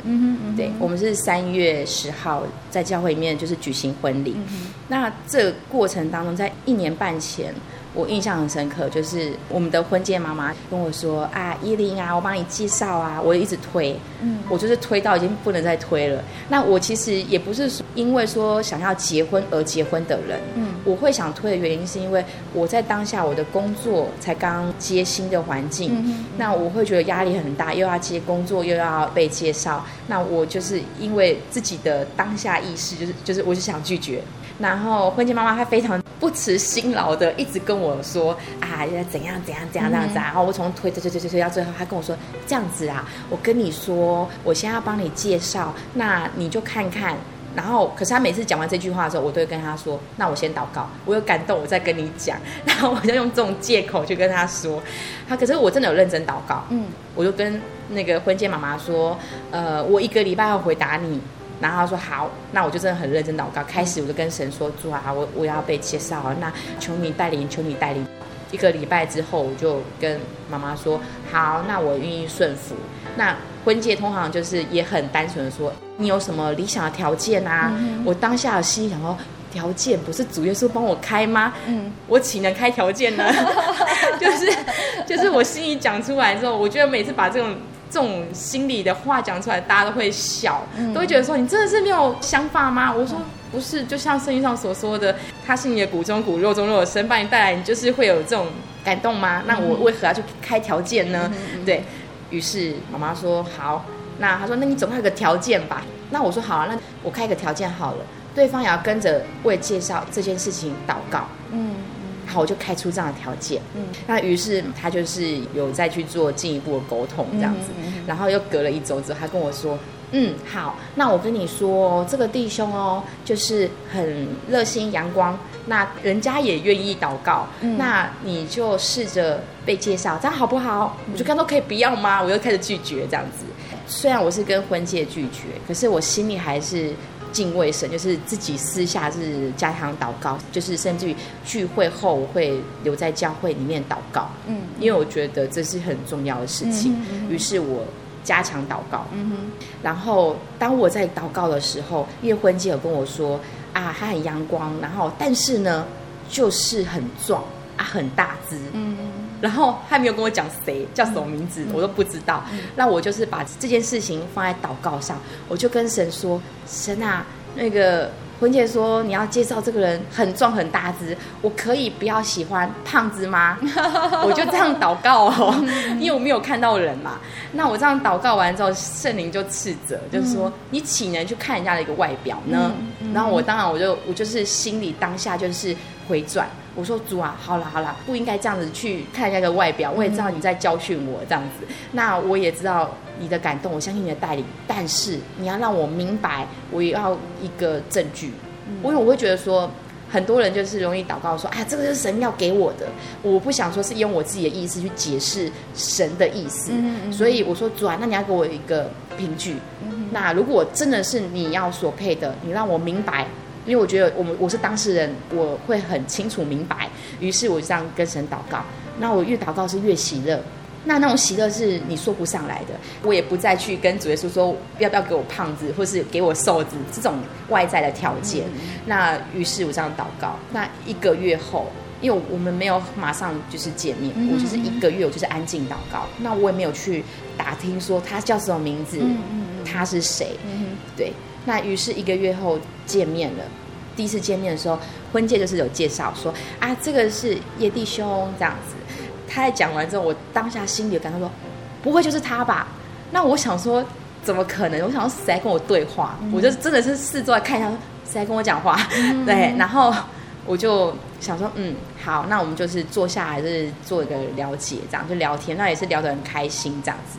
Speaker 2: 对，我们是三月十号在教会里面就是举行婚礼，嗯，那这过程当中，在一年半前。我印象很深刻，就是我们的婚介妈妈跟我说：“啊，依琳啊，我帮你介绍啊。”我一直推，嗯，我就是推到已经不能再推了。那我其实也不是因为说想要结婚而结婚的人，嗯，我会想推的原因是因为我在当下我的工作才刚接新的环境，嗯嗯，那我会觉得压力很大，又要接工作，又要被介绍，那我就是因为自己的当下意识，就是就是我就想拒绝。然后婚介妈妈她非常不辞辛劳的一直跟我说啊，要怎样怎样怎样这样子啊。然后我从推推推推推到最后，他跟我说这样子啊，我跟你说，我现在要帮你介绍，那你就看看。然后可是他每次讲完这句话的时候，我都会跟他说，那我先祷告，我有感动，我再跟你讲。然后我就用这种借口去跟他说，他可是我真的有认真祷告，嗯，我就跟那个婚介妈妈说，呃，我一个礼拜要回答你。然后他说好，那我就真的很认真祷告。开始我就跟神说：“主啊，我我要被介绍，那求你带领，求你带领。”一个礼拜之后，我就跟妈妈说：“好，那我愿意顺服。”那婚介通常就是也很单纯的说：“你有什么理想的条件啊？”嗯、我当下的心想说：“条件不是主耶稣帮我开吗？嗯，我岂能开条件呢？” 就是就是我心里讲出来之后，我觉得每次把这种。这种心里的话讲出来，大家都会笑，嗯、都会觉得说，你真的是没有想法吗？我说不是，就像圣经上所说的，他是你的骨中骨、肉中肉的神把你带来，你就是会有这种感动吗？那我为何要去开条件呢？嗯、对，于是妈妈说好，那他说那你总要有个条件吧？那我说好啊，那我开一个条件好了，对方也要跟着为介绍这件事情祷告。嗯。好，我就开出这样的条件。嗯，那于是他就是有再去做进一步的沟通，这样子。嗯嗯嗯、然后又隔了一周之后，他跟我说：“嗯，好，那我跟你说，这个弟兄哦，就是很热心阳光，那人家也愿意祷告，嗯、那你就试着被介绍，这样好不好？我就看都可以不要吗？我又开始拒绝这样子。虽然我是跟婚介拒绝，可是我心里还是敬畏神，就是自己私下是加强祷告，就是甚至于聚会后我会留在教会里面祷告，嗯，因为我觉得这是很重要的事情。于是我。加强祷告，嗯哼。然后当我在祷告的时候，因为婚介有跟我说啊，他很阳光，然后但是呢，就是很壮啊，很大只，嗯嗯。然后他没有跟我讲谁叫什么名字，嗯、我都不知道。嗯、那我就是把这件事情放在祷告上，我就跟神说：神啊，那个。婚介说：“你要介绍这个人很壮很大只，我可以不要喜欢胖子吗？” 我就这样祷告哦，因为我没有看到人嘛。那我这样祷告完之后，圣灵就斥责，就是说：“你岂能去看人家的一个外表呢？”然后我当然我就我就是心里当下就是回转。我说主啊，好了好了，不应该这样子去看人家的外表。我也知道你在教训我这样子，那我也知道你的感动，我相信你的带领。但是你要让我明白，我也要一个证据。因为我会觉得说，很多人就是容易祷告说啊，这个是神要给我的，我不想说是用我自己的意思去解释神的意思。所以我说主啊，那你要给我一个凭据。那如果真的是你要所配的，你让我明白。因为我觉得我们我是当事人，我会很清楚明白。于是我就这样跟神祷告。那我越祷告是越喜乐，那那种喜乐是你说不上来的。我也不再去跟主耶稣说要不要给我胖子，或是给我瘦子这种外在的条件。嗯、那于是我这样祷告。那一个月后，因为我们没有马上就是见面，嗯、我就是一个月，我就是安静祷告。那我也没有去打听说他叫什么名字，他是谁？嗯、对。那于是一个月后见面了，第一次见面的时候，婚介就是有介绍说啊，这个是叶弟兄这样子。他在讲完之后，我当下心里有感到说，不会就是他吧？那我想说，怎么可能？我想说谁在跟我对话？嗯、我就真的是四周来看一下，谁在跟我讲话？嗯、对，然后我就想说，嗯，好，那我们就是坐下来，就是做一个了解，这样就聊天，那也是聊得很开心，这样子。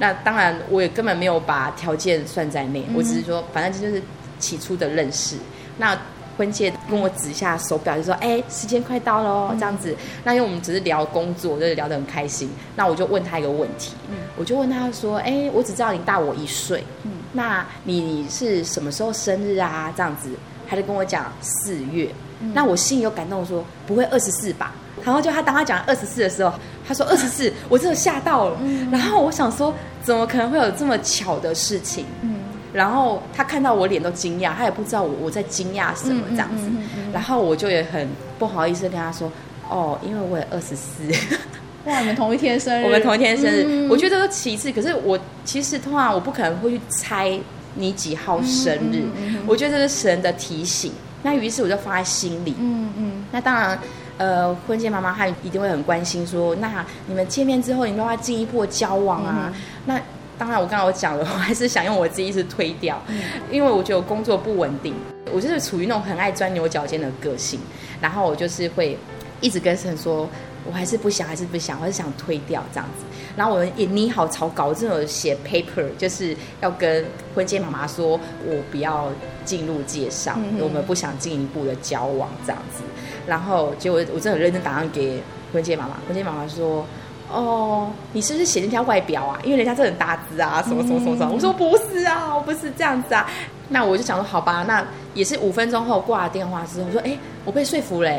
Speaker 2: 那当然，我也根本没有把条件算在内，嗯、我只是说，反正这就是起初的认识。那婚介跟我指一下手表，就说：“哎，时间快到了，这样子。”那因为我们只是聊工作，就是聊得很开心。那我就问他一个问题，嗯、我就问他说：“哎，我只知道你大我一岁，嗯、那你是什么时候生日啊？这样子，他就跟我讲四月。嗯、那我心里有感动说，说不会二十四吧？然后就他当他讲二十四的时候，他说二十四，我真的吓到了。嗯、然后我想说，怎么可能会有这么巧的事情？嗯、然后他看到我脸都惊讶，他也不知道我我在惊讶什么这样子。然后我就也很不好意思跟他说，哦，因为我也二十四。
Speaker 1: 哇，你们同一天生日？
Speaker 2: 我们同一天生日，嗯、我觉得都其次。可是我其实通常我不可能会去猜你几号生日。嗯嗯嗯、我觉得这是神的提醒。那于是我就放在心里。嗯嗯。那当然。呃，婚介妈妈她一定会很关心，说，那你们见面之后，你们要进一步的交往啊？嗯、那当然，我刚刚我讲了，我还是想用我自己意思推掉，嗯、因为我觉得我工作不稳定，我就是处于那种很爱钻牛角尖的个性，然后我就是会一直跟神说。我还是不想，还是不想，我还是想推掉这样子。然后我也拟好草稿，我真的写 paper，就是要跟婚介妈妈说，我不要进入介绍，嗯、我们不想进一步的交往这样子。然后结果我真的很认真打算给婚介妈妈，婚介妈妈说：“哦，你是不是写那条外表啊？因为人家真的很大只啊，什么什么什么什么。嗯”我说：“不是啊，我不是这样子啊。”那我就想说：“好吧，那也是五分钟后挂了电话之后，我说：‘哎，我被说服了。’”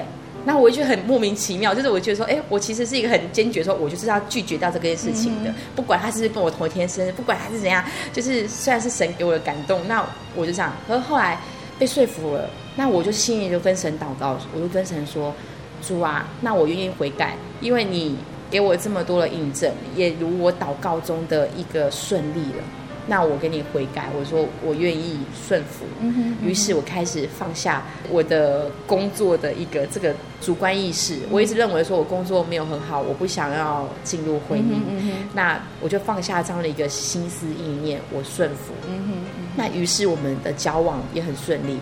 Speaker 2: 那我就觉得很莫名其妙，就是我觉得说，哎，我其实是一个很坚决，说我就是要拒绝掉这件事情的，嗯、不管他是跟我同一天生日，不管他是怎样，就是虽然是神给我的感动，那我就这样。可是后来被说服了，那我就心里就分神祷告，我就分神说，主啊，那我愿意悔改，因为你给我这么多的印证，也如我祷告中的一个顺利了。那我给你悔改，我说我愿意顺服。嗯哼，嗯哼。于是我开始放下我的工作的一个这个主观意识。嗯、我一直认为说我工作没有很好，我不想要进入婚姻。嗯哼，嗯哼。那我就放下这样的一个心思意念，我顺服。嗯哼，嗯哼。那于是我们的交往也很顺利。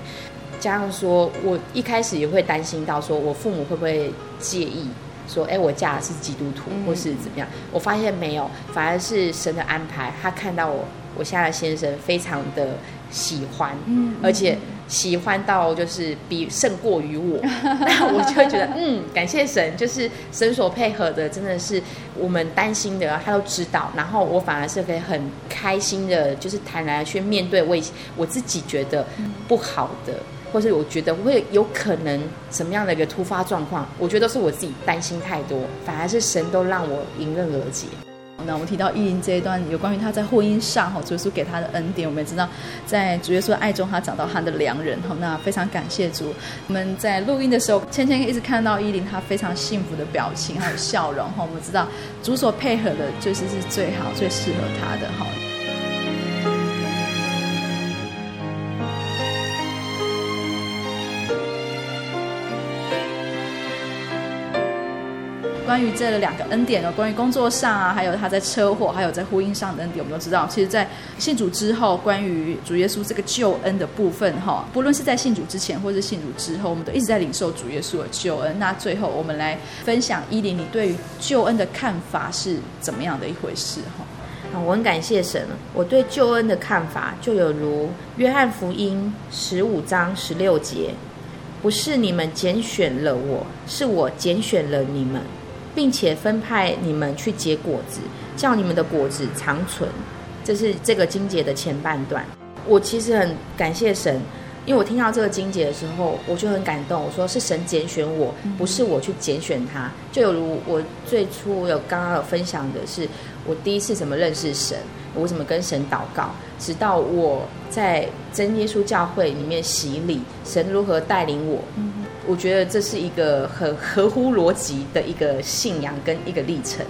Speaker 2: 加上说我一开始也会担心到说我父母会不会介意。说，哎，我嫁的是基督徒，或是怎么样？我发现没有，反而是神的安排。他看到我，我现在的先生非常的喜欢，嗯，而且喜欢到就是比胜过于我，那我就会觉得，嗯，感谢神，就是神所配合的，真的是我们担心的，他都知道。然后我反而是可以很开心的，就是坦然去面对我我自己觉得不好的。或是我觉得会有可能什么样的一个突发状况，我觉得都是我自己担心太多，反而是神都让我迎刃而解。
Speaker 1: 那我们提到伊琳这一段有关于他在婚姻上哈，主耶稣给他的恩典，我们也知道在主耶稣的爱中，他找到他的良人哈。那非常感谢主。我们在录音的时候，芊芊一直看到伊琳她非常幸福的表情还有笑容哈。我们知道主所配合的就是是最好最适合他的哈。关于这两个恩典呢，关于工作上啊，还有他在车祸，还有在婚姻上的恩典，我们都知道。其实，在信主之后，关于主耶稣这个救恩的部分，哈，不论是在信主之前，或是信主之后，我们都一直在领受主耶稣的救恩。那最后，我们来分享伊琳，你对于救恩的看法是怎么样的一回事？哈，
Speaker 2: 我很感谢神，我对救恩的看法就有如约翰福音十五章十六节：不是你们拣选了我，是我拣选了你们。并且分派你们去结果子，叫你们的果子长存。这是这个经节的前半段。我其实很感谢神，因为我听到这个经节的时候，我就很感动。我说是神拣选我，不是我去拣选他。就有如我最初有刚刚有分享的是，我第一次怎么认识神，我怎么跟神祷告，直到我在真耶稣教会里面洗礼，神如何带领我。我觉得这是一个很合乎逻辑的一个信仰跟一个历程。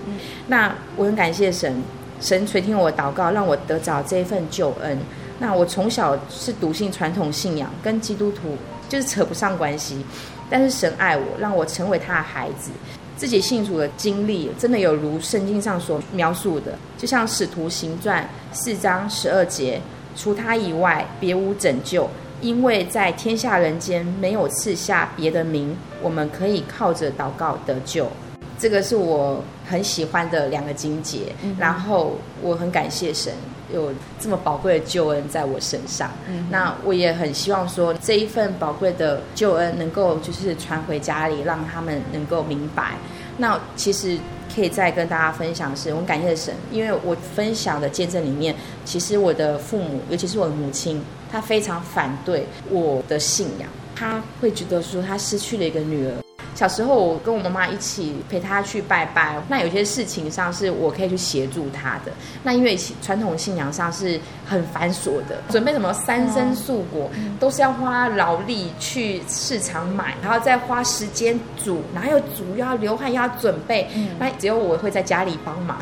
Speaker 2: 那我很感谢神，神垂听我的祷告，让我得着这一份救恩。那我从小是笃信传统信仰，跟基督徒就是扯不上关系。但是神爱我，让我成为他的孩子。自己信主的经历，真的有如圣经上所描述的，就像使徒行传四章十二节，除他以外，别无拯救。因为在天下人间没有赐下别的名，我们可以靠着祷告得救。这个是我很喜欢的两个经节，嗯、然后我很感谢神有这么宝贵的救恩在我身上。嗯、那我也很希望说这一份宝贵的救恩能够就是传回家里，让他们能够明白。那其实可以再跟大家分享的是，我很感谢神，因为我分享的见证里面，其实我的父母，尤其是我的母亲。他非常反对我的信仰，他会觉得说他失去了一个女儿。小时候我跟我妈妈一起陪她去拜拜，那有些事情上是我可以去协助她的。那因为传统信仰上是很繁琐的，准备什么三生素果都是要花劳力去市场买，然后再花时间煮，哪有煮又要流汗又要准备，那只有我会在家里帮忙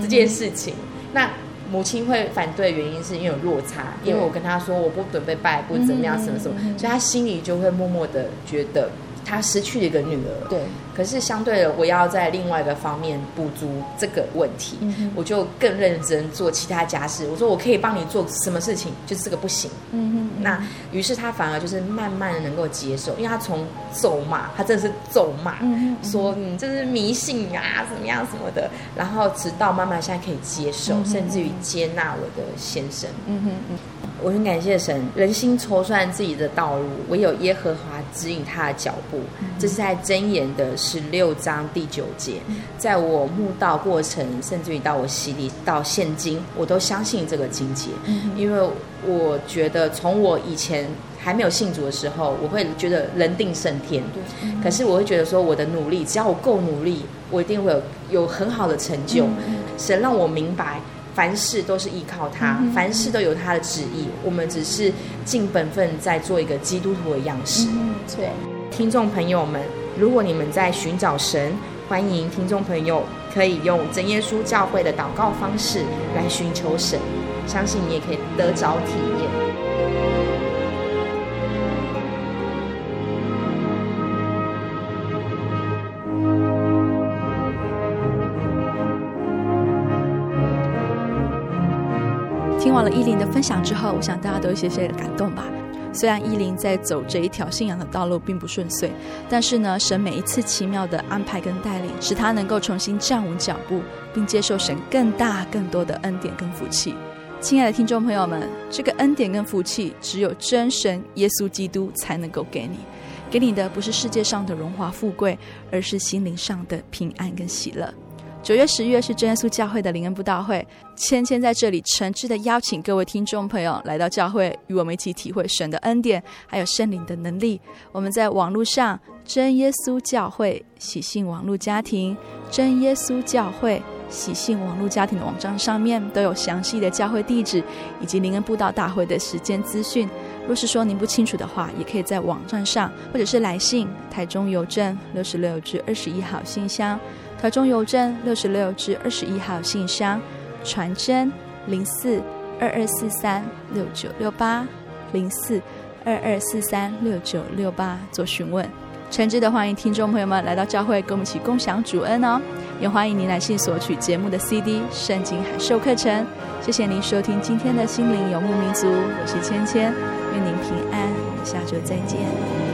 Speaker 2: 这件事情。那。母亲会反对，原因是因为有落差，因为我跟她说我不准备拜，不怎么样，什么什么，所以她心里就会默默的觉得她失去了一个女儿。对。可是相对的，我要在另外一个方面补足这个问题，嗯、我就更认真做其他家事。我说我可以帮你做什么事情，就是这个不行。嗯哼，嗯，那于是他反而就是慢慢的能够接受，因为他从咒骂，他真的是咒骂，说你这是迷信、啊，怎么样什么的。然后直到慢慢现在可以接受，甚至于接纳我的先生。嗯哼嗯，我很感谢神，人心筹算自己的道路，唯有耶和华指引他的脚步。这是在箴言的。十六章第九节，在我慕道过程，甚至于到我洗礼到现今，我都相信这个经节，因为我觉得从我以前还没有信主的时候，我会觉得人定胜天，可是我会觉得说我的努力，只要我够努力，我一定会有有很好的成就。神让我明白，凡事都是依靠他，凡事都有他的旨意，我们只是尽本分在做一个基督徒的样式。对，听众朋友们。如果你们在寻找神，欢迎听众朋友可以用真耶稣教会的祷告方式来寻求神，相信你也可以得着体验。
Speaker 1: 听完了伊琳的分享之后，我想大家都有些些的感动吧。虽然伊琳在走这一条信仰的道路并不顺遂，但是呢，神每一次奇妙的安排跟带领，使他能够重新站稳脚步，并接受神更大更多的恩典跟福气。亲爱的听众朋友们，这个恩典跟福气，只有真神耶稣基督才能够给你。给你的不是世界上的荣华富贵，而是心灵上的平安跟喜乐。九月、十月是真耶稣教会的灵恩布道会，芊芊在这里诚挚的邀请各位听众朋友来到教会，与我们一起体会神的恩典，还有圣灵的能力。我们在网络上真耶稣教会喜信网络家庭、真耶稣教会喜信网络家庭的网站上面都有详细的教会地址以及灵恩布道大会的时间资讯。若是说您不清楚的话，也可以在网站上，或者是来信台中邮政六十六至二十一号信箱，台中邮政六十六至二十一号信箱，传真零四二二四三六九六八零四二二四三六九六八做询问。诚挚的欢迎听众朋友们来到教会，跟我们一起共享主恩哦。也欢迎您来信索取节目的 CD、圣经函授课程。谢谢您收听今天的心灵游牧民族，我是芊芊，愿您平安，下周再
Speaker 6: 见。